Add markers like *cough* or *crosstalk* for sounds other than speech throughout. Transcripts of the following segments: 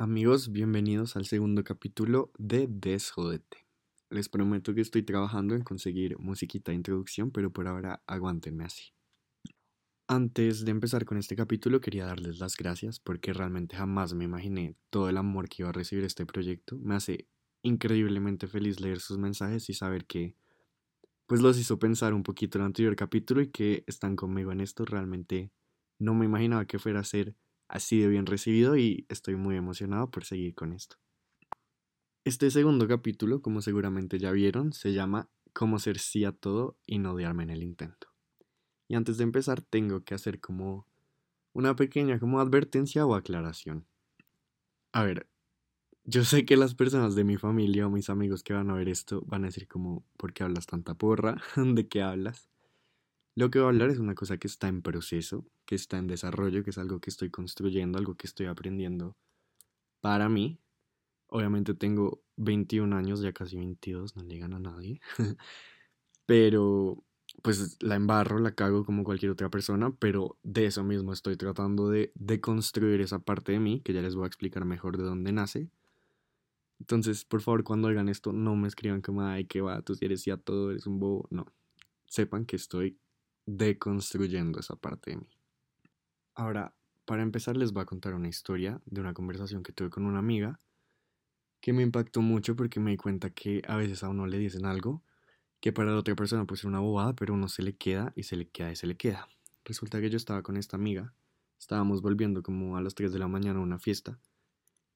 Amigos, bienvenidos al segundo capítulo de Desjodete. Les prometo que estoy trabajando en conseguir musiquita de introducción, pero por ahora aguántenme así. Antes de empezar con este capítulo quería darles las gracias porque realmente jamás me imaginé todo el amor que iba a recibir este proyecto. Me hace increíblemente feliz leer sus mensajes y saber que pues los hizo pensar un poquito el anterior capítulo y que están conmigo en esto. Realmente no me imaginaba que fuera a ser así de bien recibido y estoy muy emocionado por seguir con esto. Este segundo capítulo, como seguramente ya vieron, se llama Cómo ser sí a todo y no odiarme en el intento. Y antes de empezar tengo que hacer como una pequeña como advertencia o aclaración. A ver, yo sé que las personas de mi familia o mis amigos que van a ver esto van a decir como, ¿por qué hablas tanta porra? *laughs* ¿De qué hablas? Lo que voy a hablar es una cosa que está en proceso, que está en desarrollo, que es algo que estoy construyendo, algo que estoy aprendiendo para mí. Obviamente tengo 21 años, ya casi 22, no le a nadie. *laughs* pero pues la embarro, la cago como cualquier otra persona, pero de eso mismo estoy tratando de, de construir esa parte de mí, que ya les voy a explicar mejor de dónde nace. Entonces, por favor, cuando oigan esto, no me escriban como, ay, qué va, tú si eres ya todo, eres un bobo. No. Sepan que estoy deconstruyendo esa parte de mí. Ahora, para empezar les voy a contar una historia de una conversación que tuve con una amiga que me impactó mucho porque me di cuenta que a veces a uno le dicen algo que para la otra persona puede ser una bobada, pero uno se le queda y se le queda y se le queda. Resulta que yo estaba con esta amiga, estábamos volviendo como a las 3 de la mañana a una fiesta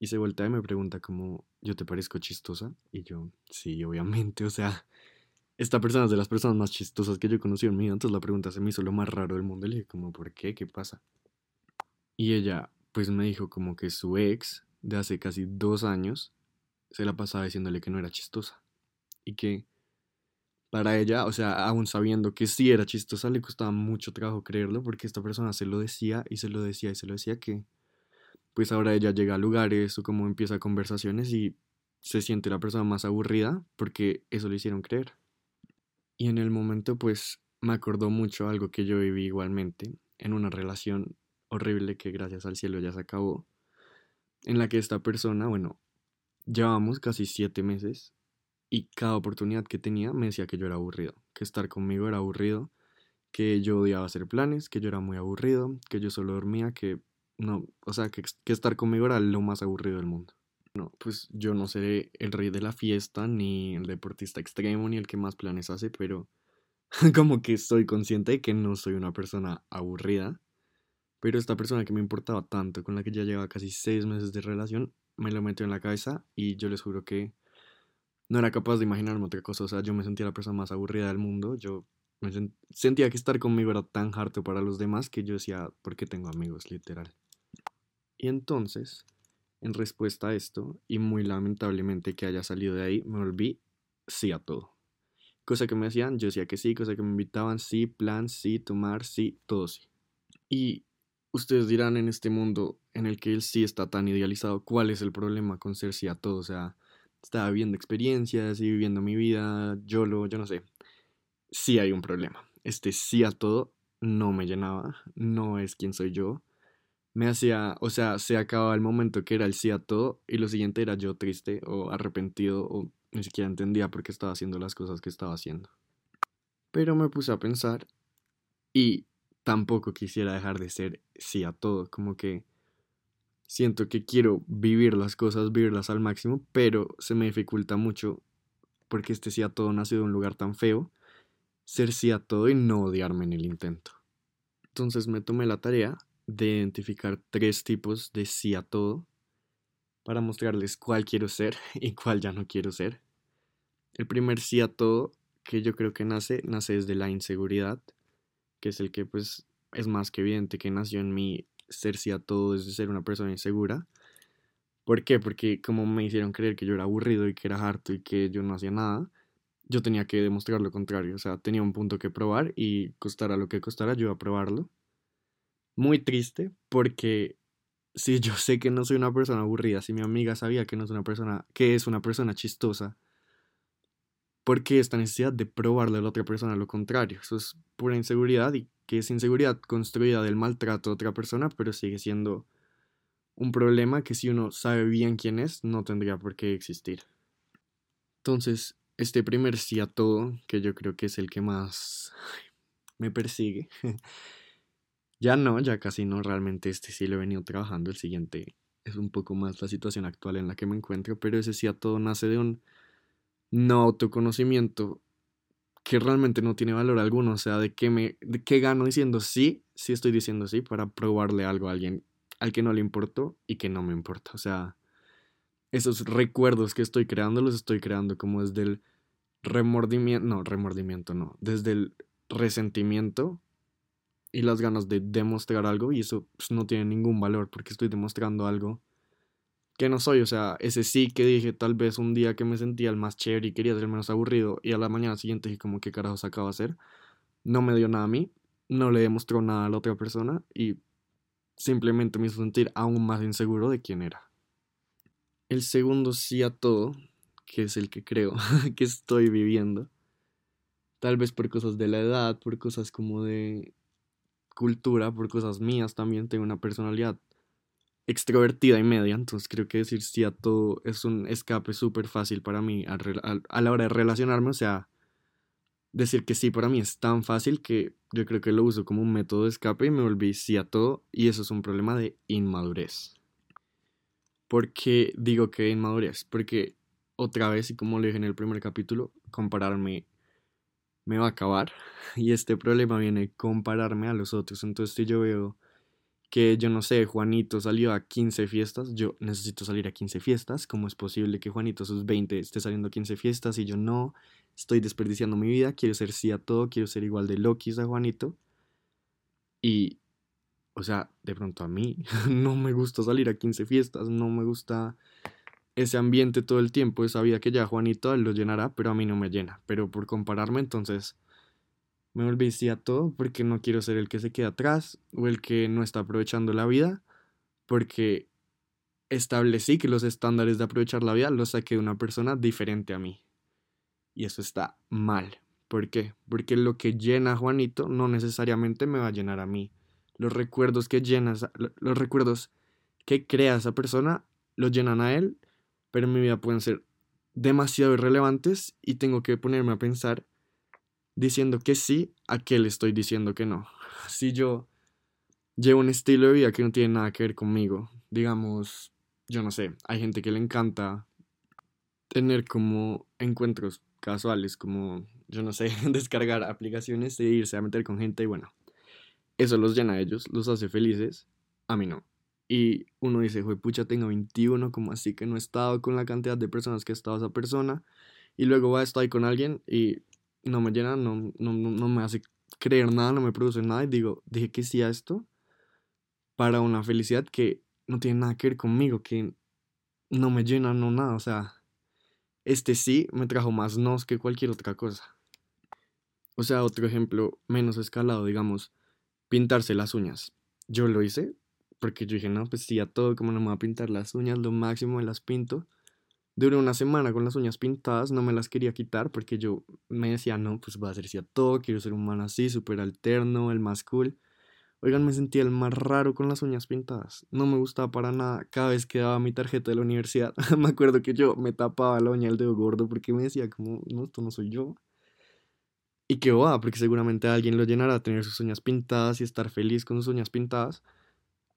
y se voltea y me pregunta como, ¿yo te parezco chistosa? Y yo, sí, obviamente, o sea, esta persona es de las personas más chistosas que yo he en mi vida, entonces la pregunta se me hizo lo más raro del mundo. Le dije como, ¿por qué? ¿Qué pasa? Y ella, pues me dijo como que su ex, de hace casi dos años, se la pasaba diciéndole que no era chistosa. Y que para ella, o sea, aún sabiendo que sí era chistosa, le costaba mucho trabajo creerlo porque esta persona se lo decía y se lo decía y se lo decía que, pues ahora ella llega a lugares o como empieza conversaciones y se siente la persona más aburrida porque eso le hicieron creer. Y en el momento pues me acordó mucho algo que yo viví igualmente en una relación horrible que gracias al cielo ya se acabó, en la que esta persona, bueno, llevábamos casi siete meses y cada oportunidad que tenía me decía que yo era aburrido, que estar conmigo era aburrido, que yo odiaba hacer planes, que yo era muy aburrido, que yo solo dormía, que no, o sea, que, que estar conmigo era lo más aburrido del mundo. No, pues yo no seré el rey de la fiesta, ni el deportista extremo, ni el que más planes hace, pero *laughs* como que estoy consciente de que no soy una persona aburrida. Pero esta persona que me importaba tanto, con la que ya llevaba casi seis meses de relación, me lo metió en la cabeza y yo les juro que no era capaz de imaginarme otra cosa. O sea, yo me sentía la persona más aburrida del mundo. Yo me sentía que estar conmigo era tan harto para los demás que yo decía, ¿por qué tengo amigos? Literal. Y entonces en respuesta a esto, y muy lamentablemente que haya salido de ahí, me volví sí a todo. Cosa que me decían, yo decía que sí, cosa que me invitaban, sí, plan, sí, tomar, sí, todo sí. Y ustedes dirán en este mundo en el que el sí está tan idealizado, ¿cuál es el problema con ser sí a todo? O sea, estaba viviendo experiencias y viviendo mi vida, yo lo, yo no sé. Sí hay un problema. Este sí a todo no me llenaba, no es quien soy yo me hacía, o sea, se acababa el momento que era el sí a todo y lo siguiente era yo triste o arrepentido o ni siquiera entendía por qué estaba haciendo las cosas que estaba haciendo. Pero me puse a pensar y tampoco quisiera dejar de ser sí a todo, como que siento que quiero vivir las cosas, vivirlas al máximo, pero se me dificulta mucho porque este sí a todo nació de un lugar tan feo, ser sí a todo y no odiarme en el intento. Entonces me tomé la tarea de identificar tres tipos de sí a todo para mostrarles cuál quiero ser *laughs* y cuál ya no quiero ser. El primer sí a todo que yo creo que nace, nace desde la inseguridad, que es el que pues es más que evidente que nació en mí ser sí a todo desde ser una persona insegura. ¿Por qué? Porque como me hicieron creer que yo era aburrido y que era harto y que yo no hacía nada, yo tenía que demostrar lo contrario. O sea, tenía un punto que probar y costara lo que costara, yo iba a probarlo muy triste porque si yo sé que no soy una persona aburrida, si mi amiga sabía que no es una persona, que es una persona chistosa, ¿por qué esta necesidad de probarle a la otra persona lo contrario? Eso es pura inseguridad y que es inseguridad construida del maltrato de otra persona, pero sigue siendo un problema que si uno sabe bien quién es, no tendría por qué existir. Entonces, este primer sí a todo, que yo creo que es el que más me persigue, *laughs* ya no, ya casi no, realmente este sí lo he venido trabajando, el siguiente es un poco más la situación actual en la que me encuentro, pero ese sí a todo nace de un no autoconocimiento que realmente no tiene valor alguno, o sea, de qué me de qué gano diciendo sí, sí estoy diciendo sí para probarle algo a alguien al que no le importó y que no me importa, o sea, esos recuerdos que estoy creando los estoy creando como desde el remordimiento, no, remordimiento no, desde el resentimiento y las ganas de demostrar algo y eso pues, no tiene ningún valor porque estoy demostrando algo que no soy, o sea, ese sí que dije tal vez un día que me sentía el más chévere y quería ser el menos aburrido y a la mañana siguiente dije como qué carajos acabo de hacer, no me dio nada a mí, no le demostró nada a la otra persona y simplemente me hizo sentir aún más inseguro de quién era. El segundo sí a todo, que es el que creo *laughs* que estoy viviendo, tal vés por cosas de la edad, por cosas como de cultura, por cosas mías también, tengo una personalidad extrovertida y media, entonces creo que decir sí a todo es un escape súper fácil para mí a, la hora de relacionarme, o sea, decir que sí para mí es tan fácil que yo creo que lo uso como un método de escape y me volví sí a todo y eso es un problema de inmadurez. ¿Por qué digo que inmadurez? Porque otra vez, y como le dije en el primer capítulo, compararme me va a acabar *laughs* y este problema viene compararme a los otros, entonces si yo veo que yo no sé, Juanito salió a 15 fiestas, yo necesito salir a 15 fiestas, ¿cómo es posible que Juanito sus 20 esté saliendo a 15 fiestas y yo no? Estoy desperdiciando mi vida, quiero ser sí a todo, quiero ser igual de Loki a Juanito. Y, o sea, de pronto a mí *laughs* no me gusta salir a 15 fiestas, no me gusta ese ambiente todo el tiempo, esa vida que ya Juanito lo llenará, pero a mí no me llena. Pero por compararme, entonces me volví a todo porque no quiero ser el que se queda atrás o el que no está aprovechando la vida, porque establecí que los estándares de aprovechar la vida los saqué de una persona diferente a mí. Y eso está mal. ¿Por qué? Porque lo que llena a Juanito no necesariamente me va a llenar a mí. Los recuerdos que llenas, los recuerdos que crea esa persona, los llenan a él, pero en mi vida pueden ser demasiado irrelevantes y tengo que ponerme a pensar diciendo que sí, ¿a qué le estoy diciendo que no? *laughs* Si yo llevo un estilo de vida que no tiene nada que ver conmigo, digamos, yo no sé, hay gente que le encanta tener como encuentros casuales, como, yo no sé, *laughs* descargar aplicaciones e irse a meter con gente y bueno, eso los llena a ellos, los hace felices, a mí no. Y uno dice, pucha, tengo 21, como así que no he estado con la cantidad de personas que ha estado esa persona. Y luego va a estar ahí con alguien y no me llena, no, no, no me hace creer nada, no me produce nada. Y digo, dije que sí a esto para una felicidad que no tiene nada que ver conmigo, que no me llena, no nada. O sea, este sí me trajo más nos que cualquier otra cosa. O sea, otro ejemplo menos escalado, digamos, pintarse las uñas. Yo lo hice porque yo dije, no, pues sí, a todo, como no me voy a pintar las uñas, lo máximo me las pinto. Duré una semana con las uñas pintadas, no me las quería quitar porque yo me decía, no, pues voy a hacer a todo, quiero ser un man así, súper alterno, el más cool. Oigan, me sentía el más raro con las uñas pintadas. No me gustaba para nada. Cada vez que daba mi tarjeta de la universidad, *laughs* me acuerdo que yo me tapaba la uña del dedo gordo porque me decía, como, no, esto no soy yo. Y que va, porque seguramente alguien lo llenará a tener sus uñas pintadas y estar feliz con sus uñas pintadas.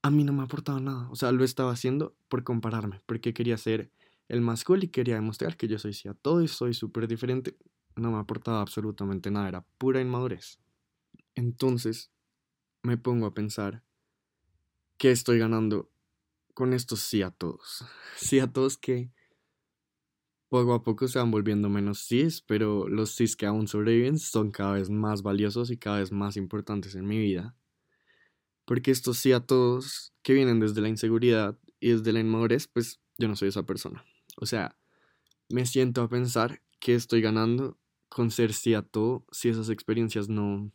A mí no me aportaba nada. O sea, lo estaba haciendo por compararme, porque quería ser el más cool y quería demostrar que yo soy a todo y soy súper diferente. No me aportaba absolutamente nada, era pura inmadurez. Entonces me pongo a pensar qué estoy ganando con estos sí a todos. *laughs* Sí a todos que poco a poco se van volviendo menos sís, pero los sís que aún sobreviven son cada vez más valiosos y cada vez más importantes en mi vida. Porque estos sí a todos que vienen desde la inseguridad y desde la inmadurez, pues yo no soy esa persona. O sea, me siento a pensar que estoy ganando con ser sí a todo si esas experiencias no,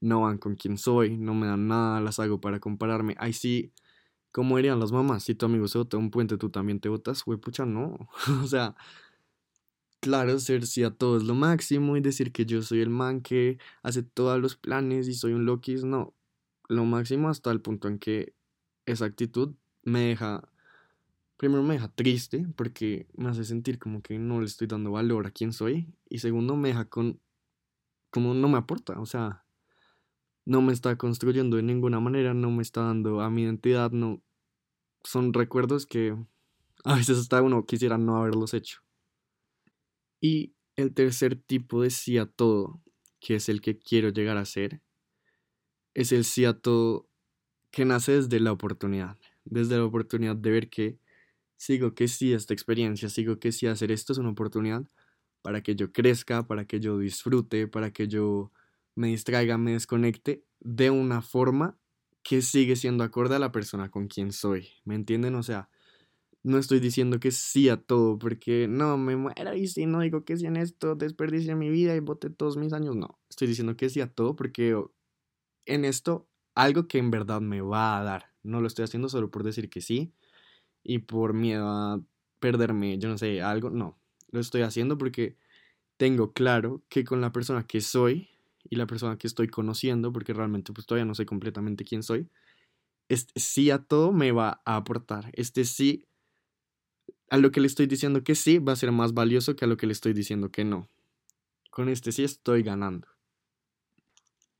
no van con quien soy, no me dan nada, las hago para compararme. Ay, sí, ¿cómo dirían las mamás? Si tu amigo se bota un puente, tú también te botas. Güey, pucha, no. *laughs* o sea, claro, ser sí a todo es lo máximo y decir que yo soy el man que hace todos los planes y soy un Loki, no. Lo máximo hasta el punto en que esa actitud me deja, primero me deja triste porque me hace sentir como que no le estoy dando valor a quien soy y segundo me deja con, como no me aporta, o sea, no me está construyendo de ninguna manera, no me está dando a mi identidad, no, son recuerdos que a veces hasta uno quisiera no haberlos hecho. Y el tercer tipo de sí a todo, que es el que quiero llegar a ser, es el sí a todo que nace desde la oportunidad, desde la oportunidad de ver que sigo que sí esta experiencia, sigo que sí hacer esto es una oportunidad para que yo crezca, para que yo disfrute, para que yo me distraiga, me desconecte de una forma que sigue siendo acorde a la persona con quien soy. ¿Me entienden? O sea, no estoy diciendo que sí a todo, porque no, me muero y si no digo que sí en esto, desperdicie mi vida y bote todos mis años. No, estoy diciendo que sí a todo porque en esto algo que en verdad me va a dar. No lo estoy haciendo solo por decir que sí y por miedo a perderme, yo no sé, algo. No, lo estoy haciendo porque tengo claro que con la persona que soy y la persona que estoy conociendo, porque realmente pues todavía no sé completamente quién soy, este sí a todo me va a aportar. Este sí, a lo que le estoy diciendo que sí, va a ser más valioso que a lo que le estoy diciendo que no. Con este sí estoy ganando.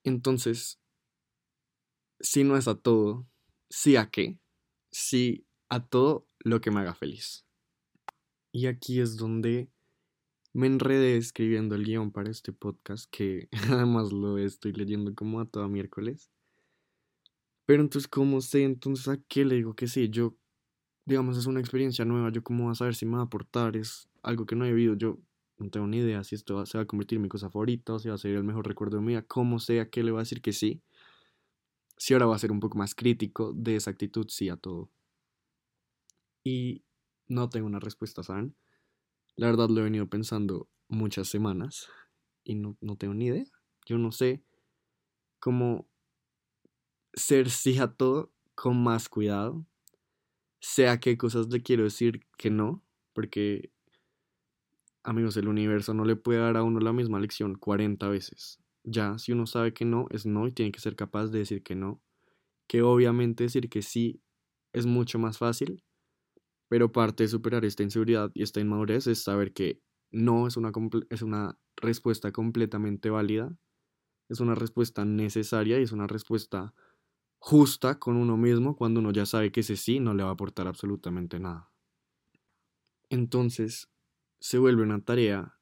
Entonces, si no es a todo, sí a qué, sí a todo lo que me haga feliz. Y aquí es donde me enredé escribiendo el guion para este podcast, que *laughs* además lo estoy leyendo como a todo miércoles. Pero entonces, ¿cómo sé? Entonces, ¿a qué le digo que sí? Yo, digamos, es una experiencia nueva. Yo, ¿cómo voy a saber si me va a aportar? Es algo que no he vivido. Yo no tengo ni idea si esto se va a convertir en mi cosa favorita o si va a ser el mejor recuerdo de mi vida. ¿Cómo sé a qué le voy a decir que sí? Si ahora va a ser un poco más crítico de esa actitud, sí a todo. Y no tengo una respuesta, ¿saben? La verdad lo he venido pensando muchas semanas y no, no tengo ni idea. Yo no sé cómo ser sí a todo con más cuidado. Sea qué cosas le quiero decir que no, porque amigos, el universo no le puede dar a uno la misma lección 40 veces. Ya, si uno sabe que no, es no y tiene que ser capaz de decir que no. Que obviamente decir que sí es mucho más fácil, pero parte de superar esta inseguridad y esta inmadurez es saber que no es una, es una respuesta completamente válida, es una respuesta necesaria y es una respuesta justa con uno mismo cuando uno ya sabe que ese sí no le va a aportar absolutamente nada. Entonces, se vuelve una tarea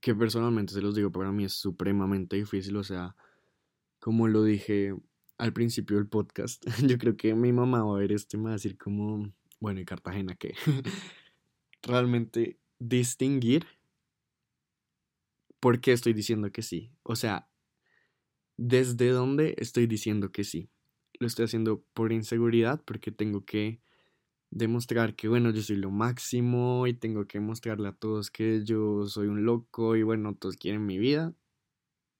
que personalmente se los digo, para mí es supremamente difícil, o sea, como lo dije al principio del podcast, *laughs* yo creo que mi mamá va a ver esto y me va a decir como, bueno, y Cartagena, que *laughs* realmente distinguir por qué estoy diciendo que sí, o sea, desde dónde estoy diciendo que sí. Lo estoy haciendo por inseguridad, porque tengo que demostrar que, bueno, yo soy lo máximo y tengo que mostrarle a todos que yo soy un loco y, bueno, todos quieren mi vida.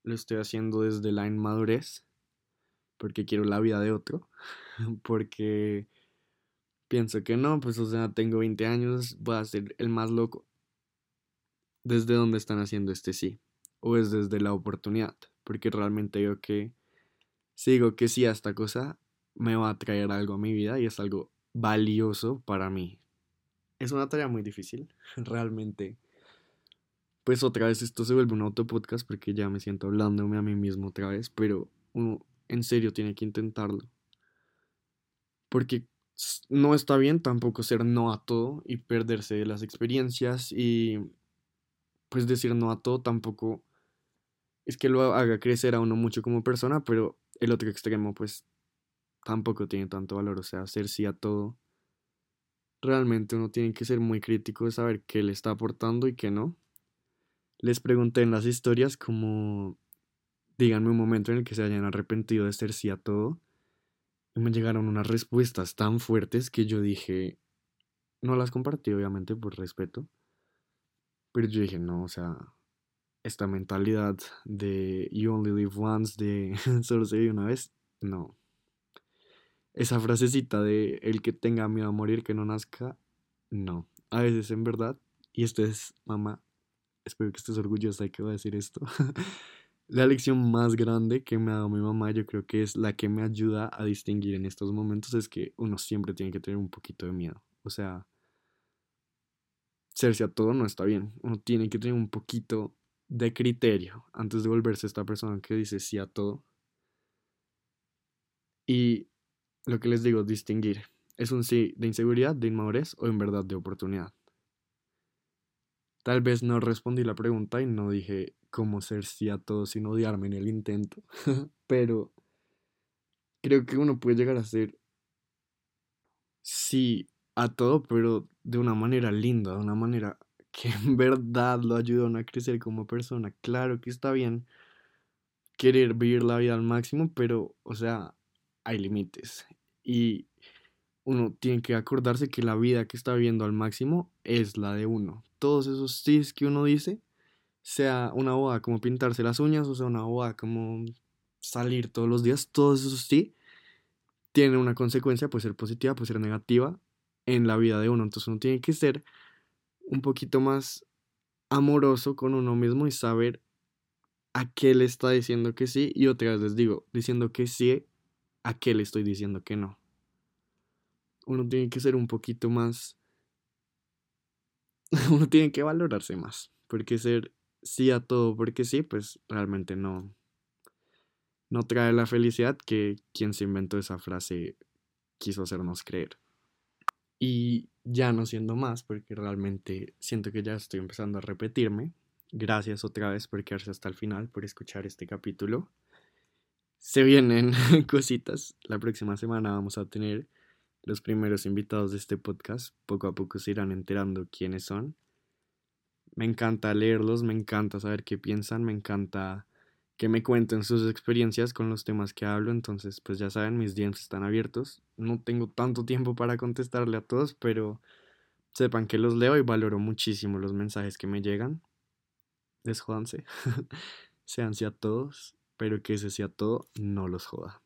Lo estoy haciendo desde la inmadurez, porque quiero la vida de otro, *laughs* porque pienso que no, pues, o sea, tengo 20 años, voy a ser el más loco. ¿Desde dónde están haciendo este sí? ¿O es desde la oportunidad? Porque realmente yo que sigo que sí a esta cosa me va a traer algo a mi vida y es algo valioso para mí. Es una tarea muy difícil, *laughs* realmente. Pues otra vez esto se vuelve un autopodcast porque ya me siento hablándome a mí mismo otra vez, pero uno en serio tiene que intentarlo. Porque no está bien tampoco ser no a todo y perderse de las experiencias y pues decir no a todo tampoco es que lo haga crecer a uno mucho como persona, pero el otro extremo pues tampoco tiene tanto valor, o sea, hacer sí a todo. Realmente uno tiene que ser muy crítico de saber qué le está aportando y qué no. Les pregunté en las historias como, díganme un momento en el que se hayan arrepentido de ser sí a todo. Y me llegaron unas respuestas tan fuertes que yo dije, no las compartí obviamente por respeto, pero yo dije, no, o sea, esta mentalidad de you only live once, de *laughs* solo se vive una vez, no, esa frasecita de el que tenga miedo a morir, que no nazca, no. A veces en verdad, y esto es, mamá, espero que estés orgullosa de que voy a decir esto. *laughs* La lección más grande que me ha dado mi mamá, yo creo que es la que me ayuda a distinguir en estos momentos, es que uno siempre tiene que tener un poquito de miedo. O sea, serse a todo no está bien. Uno tiene que tener un poquito de criterio antes de volverse esta persona que dice sí a todo. Y lo que les digo, distinguir. ¿Es un sí de inseguridad, de inmadurez o en verdad de oportunidad? Tal vez no respondí la pregunta y no dije cómo ser sí a todo sin odiarme en el intento, *laughs* pero creo que uno puede llegar a ser sí a todo, pero de una manera linda, de una manera que en *laughs* verdad lo ayuda a crecer como persona. Claro que está bien querer vivir la vida al máximo, pero, o sea, hay límites. Y uno tiene que acordarse que la vida que está viviendo al máximo es la de uno. Todos esos sí que uno dice, sea una boda como pintarse las uñas, o sea, una boda como salir todos los días, todos esos sí tienen una consecuencia, puede ser positiva, puede ser negativa en la vida de uno. Entonces uno tiene que ser un poquito más amoroso con uno mismo y saber a qué le está diciendo que sí. Y otra vez les digo, diciendo que sí, a qué le estoy diciendo que no. Uno tiene que ser un poquito más... *laughs* uno tiene que valorarse más. Porque ser sí a todo porque sí, pues realmente no, no trae la felicidad que quien se inventó esa frase quiso hacernos creer. Y ya no siendo más, porque realmente siento que ya estoy empezando a repetirme. Gracias otra vez por quedarse hasta el final, por escuchar este capítulo. Se vienen *laughs* cositas. La próxima semana vamos a tener los primeros invitados de este podcast. Poco a poco se irán enterando quiénes son. Me encanta leerlos, me encanta saber qué piensan, me encanta que me cuenten sus experiencias con los temas que hablo. Entonces, pues ya saben, mis dientes están abiertos. No tengo tanto tiempo para contestarle a todos, pero sepan que los leo y valoro muchísimo los mensajes que me llegan. Desjódanse. *laughs* Sean a todos, pero que ese sea todo no los joda.